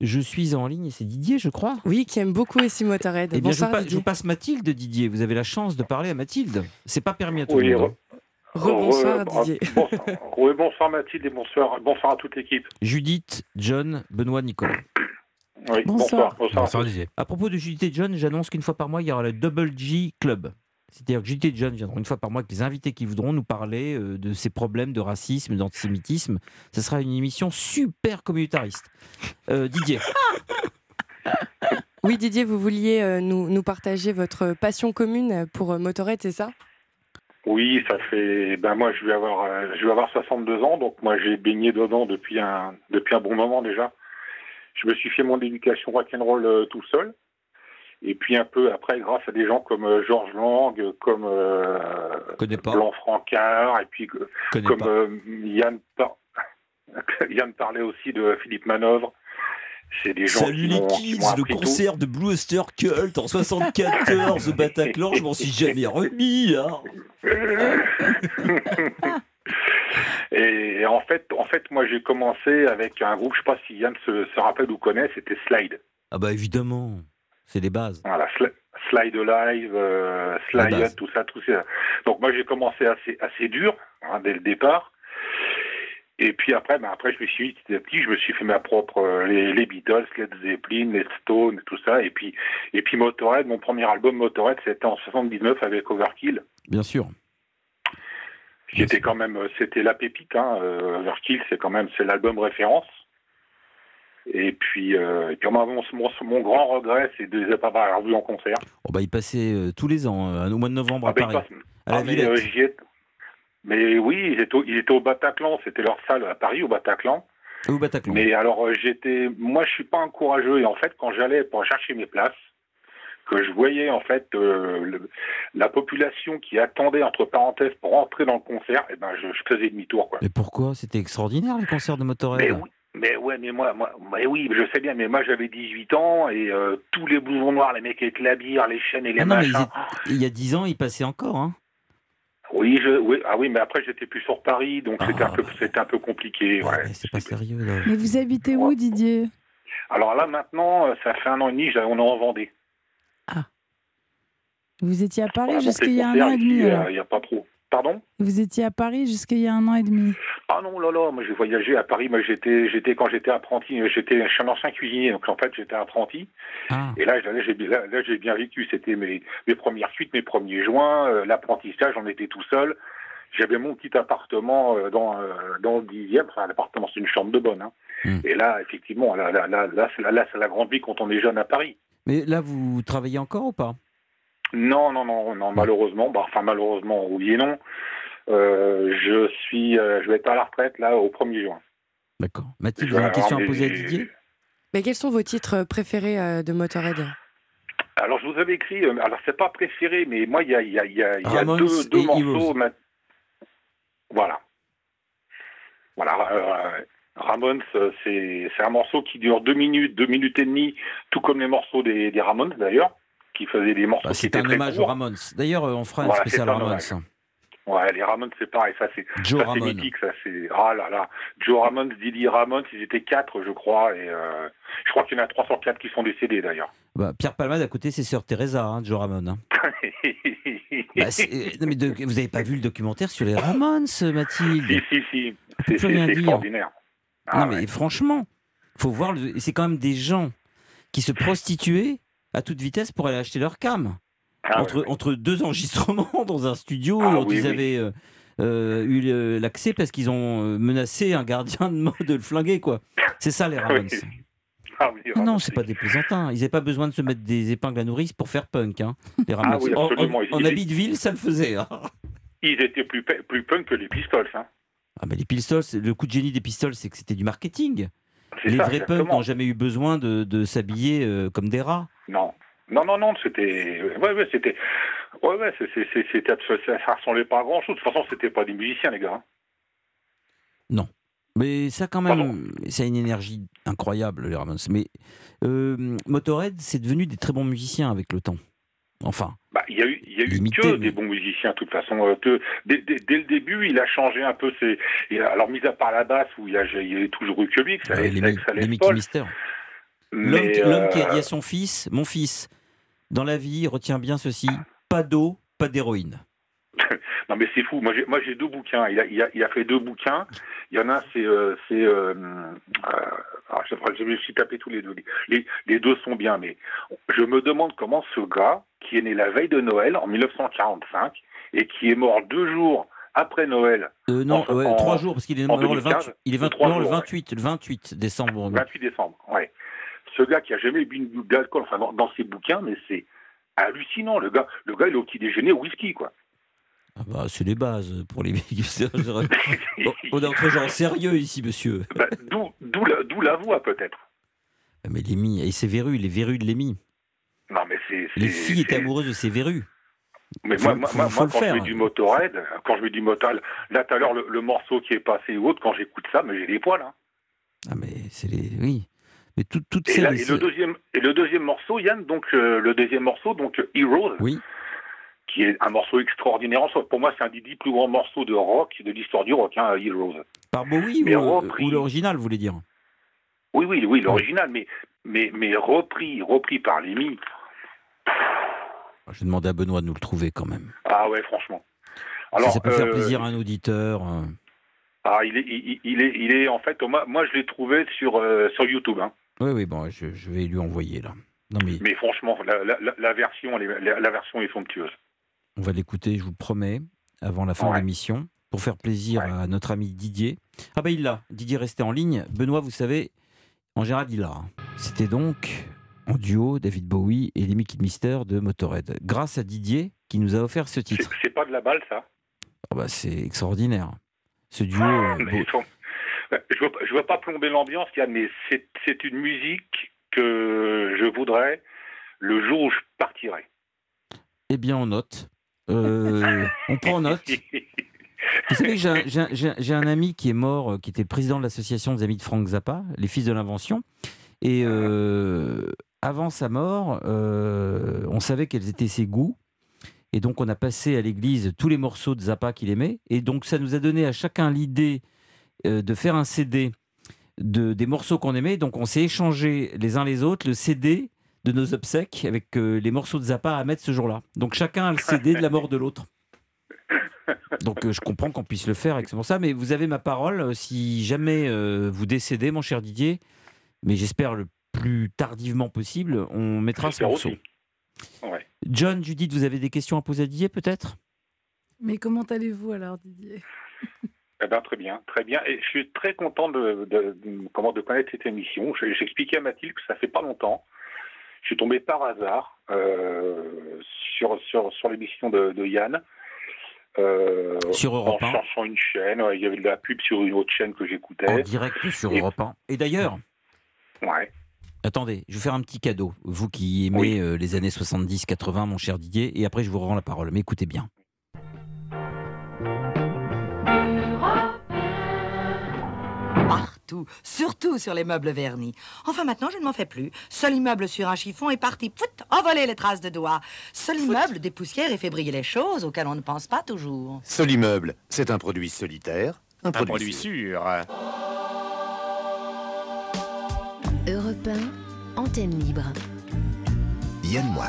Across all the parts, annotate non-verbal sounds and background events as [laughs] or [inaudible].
Je suis en ligne et c'est Didier, je crois. Oui, qui aime beaucoup aussi Motorhead. Eh bien, je, Bonsoir vous pa- je vous passe Mathilde, Didier. Vous avez la chance de parler à Mathilde. C'est pas permis à tout Oui, le monde. hein. Rebonsoir Re- Didier. [laughs] bonsoir. Oui, bonsoir Mathilde et bonsour, bonsoir à toute l'équipe. Judith, John, Benoît, Nicolas. Oui, Bonsoir. bonsoir. bonsoir. Bonsoir Didier. À propos de Judith et John, j'annonce qu'une fois par mois, il y aura le Double G Club. C'est-à-dire que et John viendront une fois par mois avec les invités qui voudront nous parler euh, de ces problèmes de racisme, d'antisémitisme. Ce sera une émission super communautariste. Euh, Didier, Oui Didier, vous vouliez euh, nous, nous partager votre passion commune pour euh, Motorhead, c'est ça? Oui, ça fait. Ben moi, je vais avoir, euh, je vais avoir 62 ans, donc moi j'ai baigné dedans depuis un, depuis un bon moment déjà. Je me suis fait mon éducation rock'n'roll euh, tout seul. Et puis un peu après, grâce à des gens comme euh, Georges Lang, comme euh. Blanc Francard, et puis euh, connais comme euh, Yann, par... [laughs] Yann parlait aussi de Philippe Manœuvre. C'est des gens Salut qui les qui kids, le appris tout. concert de Blue Oyster Cult en 74 au Bataclan, je m'en suis jamais remis. hein. [laughs] Et en fait, en fait, moi j'ai commencé avec un groupe, je sais pas si Yann se, se rappelle ou connaît, c'était Slide. Ah bah évidemment, c'est les bases. Voilà, Sli- Slide Alive, euh, Slide, tout ça, tout ça. Donc moi j'ai commencé assez, assez dur hein, dès le départ. Et puis après, ben après je me suis petit à petit, je me suis fait ma propre euh, les, les Beatles, Led Zeppelin, les Stones, tout ça. Et puis et puis Motorhead, mon premier album Motorhead, c'était en 79 avec Overkill. Bien sûr. qui était quand même, c'était la pépite. Hein, euh, Overkill, c'est quand même, c'est l'album référence. Et puis, euh, et puis moi, mon, mon, mon grand regret, c'est de les pas avoir vus en concert. Oh bah il passait euh, tous les ans, euh, au mois de novembre à Ah, Paris. ils passent- À la ah, mais, ai- mais oui, ils étaient, au, ils étaient au Bataclan, c'était leur salle à Paris, au Bataclan. Au Bataclan. Mais alors, j'étais, moi, je suis pas un courageux. Et en fait, quand j'allais pour chercher mes places, que je voyais en fait le- la population qui attendait entre parenthèses pour entrer dans le concert, et ben, je, je faisais demi-tour. Mais pourquoi? C'était extraordinaire les concerts de Motorhead. Mais oui, mais ouais, mais moi, moi, mais oui, je sais bien, mais moi j'avais 18 ans et euh, tous les blousons noirs, les mecs avec la bière, les chaînes et les Ah non, mais ils machins. étaient- Il y a 10 ans, il passait encore. Hein. Oui, je, oui, ah oui, mais après j'étais plus sur Paris, donc c'était Ah, un peu, bah. c'était un peu compliqué. Ouais, ouais. mais c'est pas sérieux là. Mais vous habitez où. Didier? Alors là maintenant, euh, ça fait un an et demi, on est en Vendée. Vous étiez à Paris jusqu'il monter y a un an et demi, euh, Il n'y a pas trop. Pardon Vous étiez à Paris jusqu'il y a un an et demi. Ah non, là, là, moi j'ai voyagé à Paris, moi j'étais, j'étais quand j'étais apprenti, euh, j'étais, je suis un ancien cuisinier, donc en fait j'étais apprenti. Ah, Et là, là, j'ai, là, là, j'ai bien vécu. C'était mes, mes premières suites, mes premiers joints, euh, l'apprentissage, j'en étais tout seul. J'avais mon petit appartement euh, dans, euh, dans le dixième. Enfin, l'appartement, c'est une chambre de bonne. Hein. Mm. Et là, effectivement, là, là, là, là, c'est, là, c'est la grande vie quand on est jeune à Paris. mais là, vous travaillez encore ou pas? Non, non, non, non, malheureusement, bah, enfin, malheureusement, oui et non. Euh, je suis, euh, je vais être à la retraite, là, au 1er juin. D'accord. Mathilde, vous avez une question à poser à Didier? Mais quels sont vos titres préférés euh, de Motorhead? Alors, je vous avais écrit, euh, alors c'est pas préféré, mais moi, il y a, il y a, il y a, y deux, morceaux. Ma- Voilà. Voilà. euh, Ramones, c'est c'est un morceau qui dure deux minutes, deux minutes et demie, tout comme les morceaux des, des Ramones d'ailleurs, qui faisaient des morceaux Bah, qui C'est un hommage aux. Ramones. D'ailleurs, euh, on fera un Voilà, spécial un Ramones. hommage. Ouais, les Ramones, c'est pareil, ça c'est mythique, ça c'est ah là là. Joe Ramones, Didi Ramones, ils étaient quatre, je crois, et euh, je crois qu'il y en a trois sur quatre qui sont décédés d'ailleurs. Bah, Pierre Palmade à côté, c'est Sœur Teresa, hein, Joe Ramone. hein. [laughs] Bah, euh, non, mais de- vous n'avez pas vu le documentaire sur les Ramones, Mathilde? Si si si, c'est extraordinaire. Ah, Non, mais ouais. franchement, faut voir. le- C'est quand même des gens qui se prostituaient à toute vitesse pour aller acheter leur cam. Ah, entre, deux enregistrements [laughs] dans un studio Ah, dont oui, ils avaient euh, euh, eu l'accès parce qu'ils ont euh, menacé un gardien de mode de le flinguer, quoi. C'est ça les Ramones. Oui. Ah oui, Non, c'est pas des plaisantins. Ils n'avaient pas besoin de se mettre des épingles à nourrice pour faire punk. Hein, les Ramones. Ah oui, En- en, habit de ville, ça le faisait. hein. Ils étaient plus, punk que les Pistols. Hein. Ah, mais les Pistols, le coup de génie des Pistols, c'est que c'était du marketing. Les ça, vrais punks n'ont jamais eu besoin de, de s'habiller euh, comme des rats. Non. Non, non, non, c'était. Ouais, ouais, c'était. Ouais, ouais, c'était. Ça, ressemblait pas à grand chose. De toute façon, c'était pas des musiciens, les gars. hein. Mais ça, quand même, ça a une énergie incroyable, les Ramones. Mais euh, Motorhead, c'est devenu des très bons musiciens avec le temps. Enfin, Bah, il y a eu, il y a eu Limité, que mais- des bons musiciens, de toute façon. Euh, que- dès, dès- dès le début, il a changé un peu ses. alors, mis à part la basse, où il y a, il y a toujours eu que lui, que ça, les, ça, Mickey. Mister. L'homme qui- a euh, dit à son fils Mon fils, dans la vie, retiens bien ceci pas d'eau, pas d'héroïne. [laughs] Non mais c'est fou. Moi j'ai, deux bouquins. Il a, il a, il a fait deux bouquins. Il y en a un c'est, euh, euh, euh, alors, je, me suis tapé tous les deux. Les, les deux sont bien, mais je me demande comment ce gars qui est né la veille de Noël en 1945 et qui est mort deux jours après Noël, Euh, non, Enfin, ouais, en- trois jours, parce qu'il est mort le 2015, 28, il est ou 20 trois mort le jours, ouais. 28, le 28 décembre. 28 décembre. Ouais. Ce gars qui a jamais bu une goutte d'alcool, enfin dans, dans ses bouquins, mais c'est hallucinant. Le gars, le gars il est au petit déjeuner au whisky quoi. Ah bah, c'est les bases pour les [laughs] [laughs] On est entre gens sérieux ici, monsieur. Bah, d'où, la, la voix peut-être. Mais Lémi, et ses verrues, les verrues de Lémi. Non mais c'est, Les filles étaient amoureuses de ses verrues. Mais Faut- moi, faut- moi, faut le quand je mets du Motorhead, quand je mets du Motorhead, là tout à l'heure le, le morceau qui est passé ou autre, quand j'écoute ça, mais j'ai les poils. Hein. Ah mais c'est les... Oui. Mais tout- toutes Et, ces... là, et le deuxième, et le deuxième morceau, Yann, donc euh, le deuxième morceau, donc euh, Heroes, Oui. qui est un morceau extraordinaire en soi. Pour moi, c'est un des dix plus grands morceaux de rock de l'histoire du rock, hein, Heroes. Par Bowie Mais ou, repris. ou l'original, vous voulez dire Oui, oui, oui, l'original, mais, mais, mais repris, repris par Lemmy. Je vais demander à Benoît de nous le trouver quand même. Ah ouais, franchement. ça peut faire euh, plaisir à un auditeur. euh, Ah, il est, il, il est, il est en fait, moi, moi je l'ai trouvé sur, euh, sur YouTube. Hein. Oui, oui, bon, je, je vais lui envoyer là. Non mais Mais franchement, la, la, la- la version, la, la version est somptueuse. on va l'écouter, je vous le promets, avant la fin de l'émission, pour faire plaisir Ouais. à notre ami Didier. Ah bah il l'a, Didier resté en ligne. Benoît, vous savez, en général il l'a. C'était donc en duo David Bowie et les Mickey Mister de Motorhead. Grâce à Didier qui nous a offert ce titre. c'est pas de la balle, ça? Ah bah, c'est extraordinaire. Ce duo. euh, Mais ils sont- Je veux, je veux pas plomber l'ambiance, Yann, mais c'est une musique que je voudrais le jour où je partirai. Eh bien, on note. Euh, on prend en note. Vous savez j'ai un, ami qui est mort, euh, qui était président de l'association des amis de Frank Zappa, les Fils de l'Invention. Et euh, avant sa mort, on savait quels étaient ses goûts. Et donc, on a passé à l'église tous les morceaux de Zappa qu'il aimait. Et donc, ça nous a donné à chacun l'idée euh, de faire un CD de, des morceaux qu'on aimait. Donc, on s'est échangé les uns les autres le CD de nos obsèques avec euh, les morceaux de Zappa à mettre ce jour-là. Donc, chacun a le CD de la mort de l'autre. Donc euh, je comprends qu'on puisse le faire avec c'est pour ça, mais vous avez ma parole. Si jamais euh, vous décédez, mon cher Didier, mais j'espère le plus tardivement possible, on mettra ce morceau. Ouais. John, Judith, vous avez des questions à poser à Didier peut-être? Mais comment allez-vous alors, Didier? Ben, très bien, très bien. Et je suis très content de, de- de- comment, de connaître cette émission. Je- J'expliquais à Mathilde que ça fait pas longtemps. Je suis tombé par hasard euh, sur, sur, sur l'émission de, de Yann. euh, Sur en Europe 1, cherchant une chaîne. ouais, Il y avait de la pub sur une autre chaîne que en j'écoutais. direct sur Et- Europe 1. Et d'ailleurs, Ouais. attendez, je vais faire un petit cadeau. Vous qui aimez Oui. euh, les années 70-80, mon cher Didier, et après je vous rends la parole. Mais écoutez bien. Partout, surtout sur les meubles vernis. Enfin, maintenant, je ne m'en fais plus. Seul immeuble sur un chiffon est parti, pout, envoler les traces de doigts. Seul immeuble des poussières et fait briller les choses auxquelles on ne pense pas toujours. Solimmeuble, c'est un produit solitaire, un, Un produit, produit sûr. Europe 1, antenne libre. Yann Moix.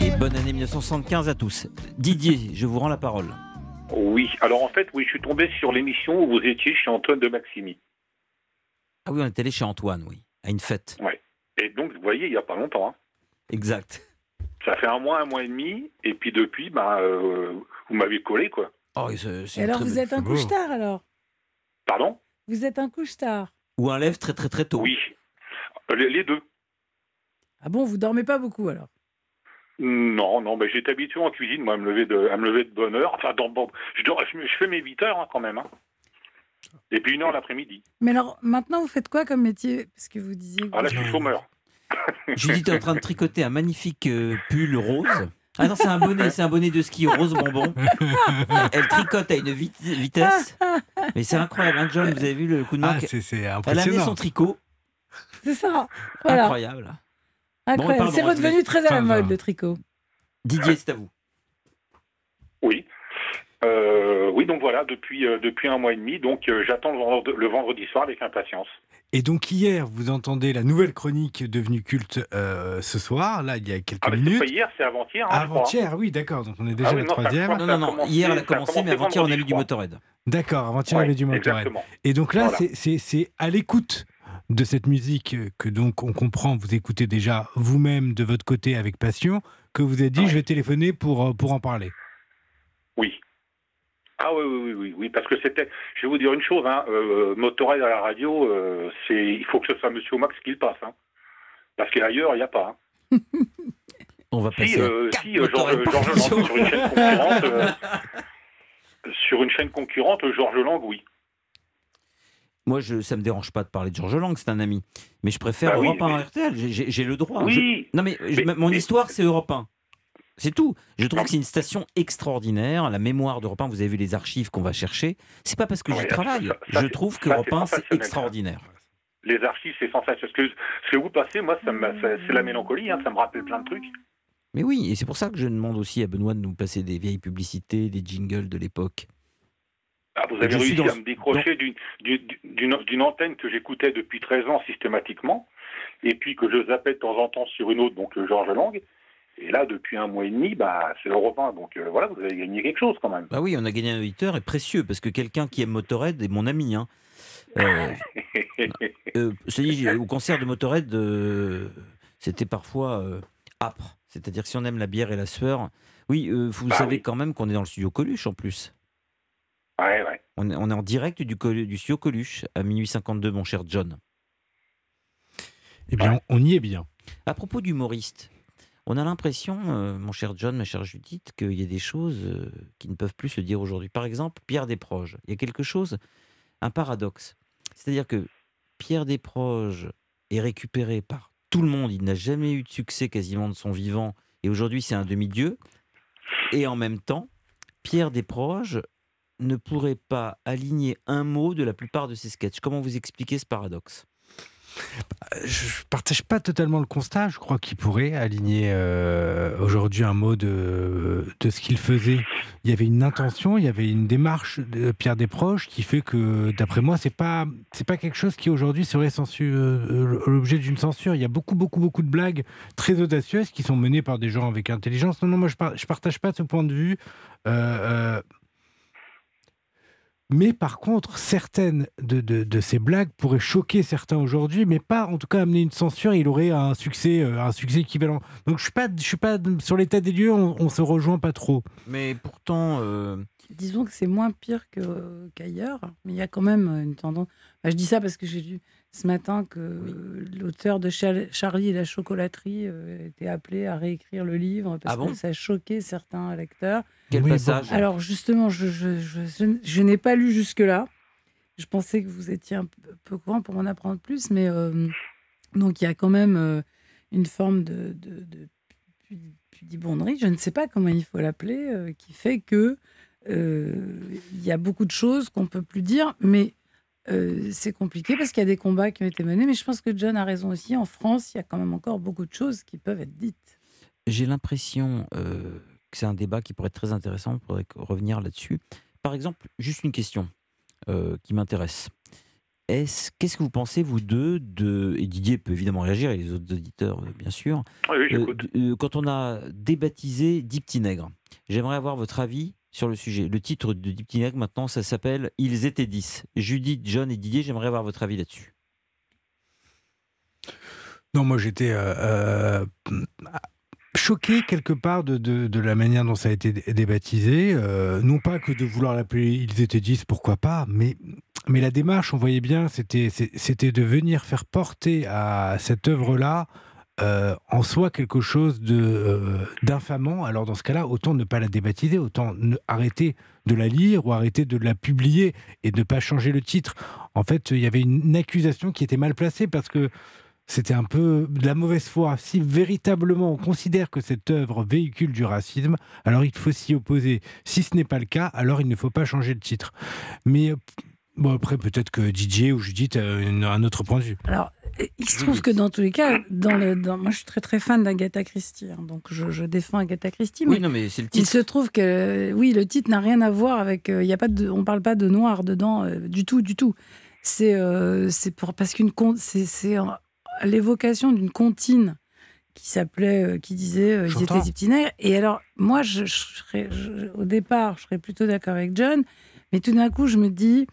Et bonne année 1975 à tous. Didier, je vous rends la parole. Oui. Alors en fait, oui, je suis tombé sur l'émission où vous étiez chez Antoine de Maximi. Ah oui, on est allé chez Antoine, oui, à une fête. Et donc, vous voyez, il n'y a pas longtemps. hein. Exact. Ça fait un mois, un mois et demi. Et puis depuis, bah, euh, vous m'avez collé, quoi. Oh, et alors, vous êtes un couche-tard alors? Pardon? Vous êtes un couche-tard Ou un lève très très très tôt. Oui. Euh, Les, les deux. Ah bon, vous dormez pas beaucoup alors? Non, non, mais j'étais habitué en cuisine, moi, à me lever de, à me lever de bonne heure. Enfin, dans, bon, je, dors- je, je fais mes 8 heures hein, quand même. hein. Et puis une heure l'après-midi. Mais alors, maintenant, vous faites quoi comme métier? Parce que vous disiez. que Ah là, vous- je suis chômeur. Judith est en train de tricoter un magnifique euh, pull rose. Ah non, c'est un bonnet, c'est un bonnet de ski rose bonbon. Elle tricote à une vit- vitesse. Mais c'est incroyable, hein, John, vous avez vu le coup de main Ah, c'est c'est Elle a amené impressionnant. son tricot. C'est ça. Voilà. Incroyable. Incroyable. pardon, c'est je redevenu très à la mode va. le tricot. Didier, c'est à vous. Oui. Euh, oui, donc voilà, depuis, euh, depuis un mois et demi, donc euh, j'attends le, vendredi- le vendredi soir avec impatience. Et donc hier, vous entendez la nouvelle chronique devenue culte euh, ce soir, là, il y a quelques Ah, mais c'est minutes. pas hier, c'est avant-hier. hein. Avant-hier, oui, d'accord, donc on est déjà Ah oui, non, troisième. Non, non, a non. commencé- Hier, elle a a commencé, mais avant-hier, on a je du. Motorhead. D'accord, avant-hier, y Ouais, avait du Motorhead. exactement. Et donc là, Voilà. c'est- c'est c'est à l'écoute de cette musique que donc on comprend, vous écoutez déjà vous-même de votre côté avec passion, que vous avez dit, Ouais. je vais téléphoner pour, pour en parler. Oui. Ah oui, oui, oui, oui, oui, parce que c'était. Je vais vous dire une chose, hein, euh, Motorhead à la radio, euh, c'est, il faut que ce soit Monsieur Max qui le passe, hein, parce qu'ailleurs il n'y a pas. hein. [laughs] On va Si, passer. euh, si euh, Georges Lang sur une chaîne concurrente, euh, [laughs] sur une chaîne concurrente, Georges Lang, oui. Moi, je, ça me dérange pas de parler de Georges Lang, c'est un ami. Mais je préfère Bah oui, Europe 1 mais- RTL. J'ai- le droit. Je- Oui. Non, mais, je- Mais- mon mais- histoire, c'est Europe 1. C'est tout. Je trouve que c'est une station extraordinaire. La mémoire d'Europe 1, vous avez vu les archives qu'on va chercher. C'est pas parce que j'y travaille. ça, je trouve ça, qu'Europe c'est 1, c'est extraordinaire. Les archives, c'est sensationnel. Ce que, ce que vous passez, moi, c'est la mélancolie, hein, ça me rappelle plein de trucs. Mais oui, et c'est pour ça que je demande aussi à Benoît de nous passer des vieilles publicités, des jingles de l'époque. Ah, vous avez réussi dans- à me décrocher d'une- antenne que j'écoutais depuis 13 ans systématiquement, et puis que je zappais de temps en temps sur une autre, donc euh, Georges Lang. Et là, depuis un mois et demi, bah, c'est Europe 1. Donc euh, voilà, vous avez gagné quelque chose quand même. Bah oui, on a gagné un auditeur et précieux parce que quelqu'un qui aime Motorhead est mon ami. Hein. Euh, [laughs] euh, dit, au concert de Motorhead, euh, c'était parfois euh, âpre. C'est-à-dire que si on aime la bière et la sueur, oui, euh, vous Bah savez oui. quand même qu'on est dans le studio Coluche en plus. ouais, ouais. On est, on est en direct du studio Coluche à minuit 52, mon cher John. Eh bien, on y est bien. À propos d'humoriste, on a l'impression, euh, mon cher John, ma chère Judith, qu'il y a des choses euh, qui ne peuvent plus se dire aujourd'hui. Par exemple, Pierre Desproges. Il y a quelque chose, un paradoxe. C'est-à-dire que Pierre Desproges est récupéré par tout le monde. Il n'a jamais eu de succès quasiment de son vivant. Et aujourd'hui, c'est un demi-dieu. Et en même temps, Pierre Desproges ne pourrait pas aligner un mot de la plupart de ses sketchs. Comment vous expliquez ce paradoxe? Je ne partage pas totalement le constat. Je crois qu'il pourrait aligner euh, aujourd'hui un mot de, de ce qu'il faisait. Il y avait une intention, il y avait une démarche de Pierre Desproges qui fait que, d'après moi, c'est pas c'est pas quelque chose qui aujourd'hui serait euh, l'objet d'une censure. Il y a beaucoup beaucoup beaucoup de blagues très audacieuses qui sont menées par des gens avec intelligence. Non non, moi je, je partage pas ce point de vue. Euh, mais par contre, certaines de, de- de ces blagues pourraient choquer certains aujourd'hui, mais pas en tout cas amener une censure. Il aurait un succès, euh, un succès équivalent. Donc je suis pas, je suis pas sur l'état des lieux. On, on se rejoint pas trop. Mais pourtant, euh, Disons que c'est moins pire qu'ailleurs, mais il y a quand même une tendance. Enfin, je dis ça parce que j'ai lu ce matin que l'auteur de Charlie et la chocolaterie euh, était appelé à réécrire le livre parce Ah bon? que ça choquait certains lecteurs. quel Oui, bon. passage? Alors justement, je, je- je- je n- je n'ai pas lu jusque-là. Je pensais que vous étiez un peu, peu courant pour m'en apprendre plus, mais euh, donc il y a quand même euh, une forme de, de, de pu- pudibonderie, je ne sais pas comment il faut l'appeler, euh, qui fait que euh, il y a beaucoup de choses qu'on peut plus dire, mais euh, c'est compliqué parce qu'il y a des combats qui ont été menés. Mais je pense que John a raison aussi. En France, il y a quand même encore beaucoup de choses qui peuvent être dites. J'ai l'impression euh, que c'est un débat qui pourrait être très intéressant. On pourrait revenir là-dessus. Par exemple, juste une question euh, qui m'intéresse. Est-ce, qu'est-ce que vous pensez, vous deux, de, et Didier peut évidemment réagir, et les autres auditeurs, bien sûr, Oui, oui, euh, euh, quand on a débaptisé Dix Petits Nègres, j'aimerais avoir votre avis sur le sujet. Le titre de Nègres, maintenant, ça s'appelle Ils étaient 10. Judith, John et Didier, j'aimerais avoir votre avis là-dessus. Non, moi j'étais euh, euh, choqué quelque part de, de- la manière dont ça a été dé- débaptisé. Euh, non pas que de vouloir l'appeler Ils étaient 10, pourquoi pas, mais, mais la démarche, on voyait bien, c'était de venir faire porter à cette œuvre-là euh, en soi quelque chose euh, d'infamant. Alors dans ce cas-là, autant ne pas la débaptiser, autant arrêter de la lire ou arrêter de la publier et ne pas changer le titre. En fait, il y avait une accusation qui était mal placée parce que c'était un peu de la mauvaise foi. Si véritablement on considère que cette œuvre véhicule du racisme, alors il faut s'y opposer. Si ce n'est pas le cas, alors il ne faut pas changer de titre. Mais euh, Bon, après, peut-être que Didier ou Judith a une- un autre point de vue. Alors, il se trouve que dans tous les cas, dans le, dans- moi je suis très très fan d'Agatha Christie, hein, donc je, je défends Agatha Christie. Mais Oui, non, mais c'est le il titre. se trouve que, oui, le titre n'a rien à voir avec. euh, Il y a pas de, on parle pas de noir dedans euh, du tout, du tout. C'est euh, c'est pour parce qu'une c'est c'est euh, l'évocation d'une comptine qui s'appelait, euh, qui disait, euh, ils étaient nègres. Et alors, moi, je, je serais- je- au départ, je serais plutôt d'accord avec John, mais tout d'un coup, je me dis,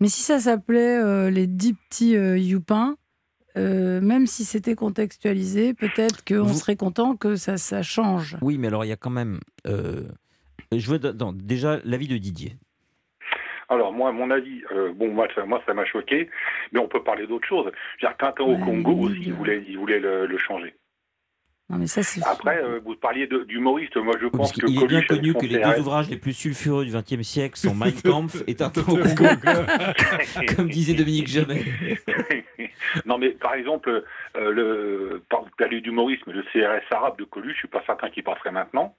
mais si ça s'appelait euh, les dix petits euh, youpins, euh, même si c'était contextualisé, peut-être qu'on Vous- serait content que ça, ça change. Oui, mais alors il y a quand même. euh, je veux déjà l'avis de Didier. Alors moi, mon avis, euh, bon, moi, ça, moi, ça m'a choqué, mais on peut parler d'autre chose. Dire, Tintin au Ouais, Congo aussi, il voulait, il voulait le, le changer. Non, mais ça, c'est. Après, euh, vous parliez d'humoriste. Moi, je pense que qu'il est bien connu que les deux ouvrages les plus sulfureux du XXe siècle sont [laughs] Mein Kampf et Tintin au Congo, comme disait Dominique Jamais. [laughs] non, mais par exemple, euh, le, par vous parlez d'humorisme, le CRS arabe de Coluche, je suis pas certain qu'il passerait maintenant.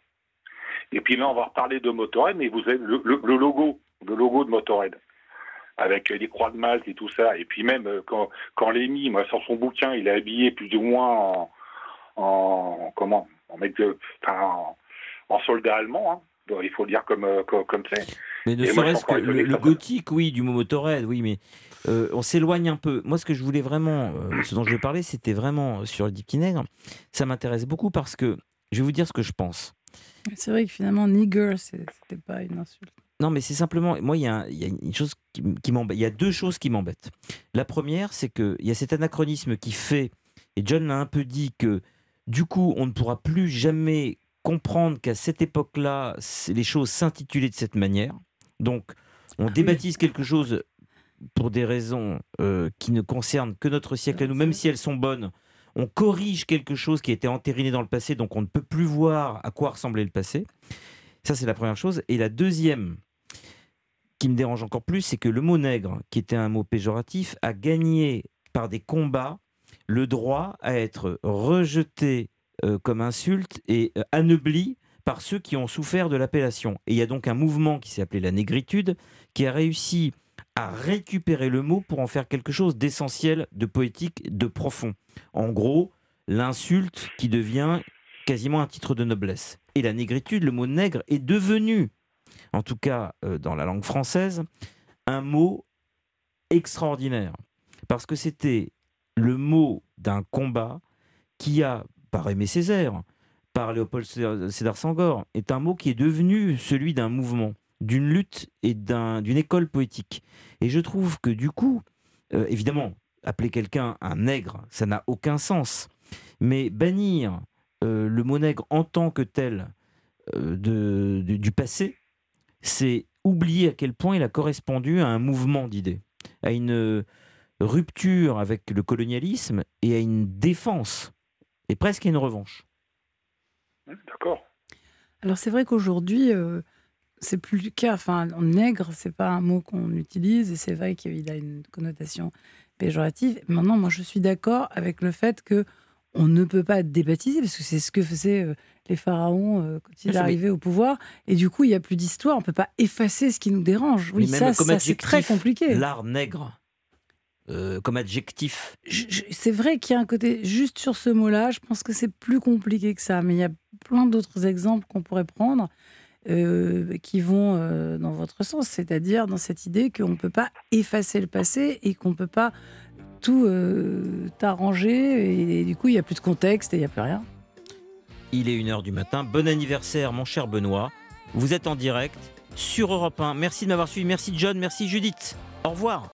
Et puis là, on va reparler de Motorhead, mais vous avez le, le- le logo, le logo de Motorhead, avec les croix de Malte et tout ça. Et puis même euh, quand, quand Lémy, moi, sur son bouquin, il est habillé plus ou moins en, en comment, en mec de, enfin, en, en soldat allemand. hein. Bon, il faut le dire comme euh, comme comme c'est. Mais ne serait-ce que le, ça gothique, oui, du mot Motorhead, oui, mais euh, on s'éloigne un peu. Moi, ce que je voulais vraiment, euh, ce dont je veux parler, c'était vraiment sur le Petit Nègre. Ça m'intéresse beaucoup parce que je vais vous dire ce que je pense. C'est vrai que finalement, nigger, c'était pas une insulte. Non, mais c'est simplement, moi, il y, a un- il y a une chose qui m'embête. Il y a deux choses qui m'embêtent. La première, c'est qu'il y a cet anachronisme qui fait, et John l'a un peu dit, que du coup, on ne pourra plus jamais comprendre qu'à cette époque-là, les choses s'intitulaient de cette manière. Donc, on débaptise quelque chose pour des raisons euh, qui ne concernent que notre siècle à nous, même si elles sont bonnes. On corrige quelque chose qui a été entériné dans le passé, donc on ne peut plus voir à quoi ressemblait le passé. Ça, c'est la première chose. Et la deuxième, qui me dérange encore plus, c'est que le mot nègre, qui était un mot péjoratif, a gagné par des combats le droit à être rejeté euh, comme insulte et euh, anobli par ceux qui ont souffert de l'appellation. Et il y a donc un mouvement qui s'est appelé la négritude, qui a réussi à récupérer le mot pour en faire quelque chose d'essentiel, de poétique, de profond. En gros, l'insulte qui devient quasiment un titre de noblesse. Et la négritude, le mot nègre, est devenu, en tout cas euh, dans la langue française, un mot extraordinaire. Parce que c'était le mot d'un combat qui a, par Aimé Césaire, par Léopold Sédar Senghor, est un mot qui est devenu celui d'un mouvement, d'une lutte et d'un- d'une école poétique. Et je trouve que du coup, euh, évidemment, appeler quelqu'un un nègre, ça n'a aucun sens. Mais bannir euh, le mot nègre en tant que tel euh, de- du passé, c'est oublier à quel point il a correspondu à un mouvement d'idées, à une rupture avec le colonialisme et à une défense, et presque à une revanche. D'accord. Alors c'est vrai qu'aujourd'hui, euh, c'est plus le cas. Enfin, nègre, c'est pas un mot qu'on utilise et c'est vrai qu'il a une connotation péjorative. Maintenant, moi, je suis d'accord avec le fait que on ne peut pas débaptiser parce que c'est ce que faisaient euh, les pharaons euh, quand ils arrivaient au pouvoir. Et du coup, il y a plus d'histoire. On peut pas effacer ce qui nous dérange. Oui, Mais ça, même ça c'est très compliqué. L'art nègre, euh, comme adjectif. Je- je- c'est vrai qu'il y a un côté juste sur ce mot-là. Je pense que c'est plus compliqué que ça, mais il y a plein d'autres exemples qu'on pourrait prendre euh, qui vont euh, dans votre sens, c'est-à-dire dans cette idée qu'on ne peut pas effacer le passé et qu'on ne peut pas tout arranger et, et du coup il n'y a plus de contexte et il n'y a plus rien. Il est 1h du matin. Bon anniversaire, mon cher Benoît. Vous êtes en direct sur Europe 1. Merci de m'avoir suivi. Merci John. Merci Judith. Au revoir.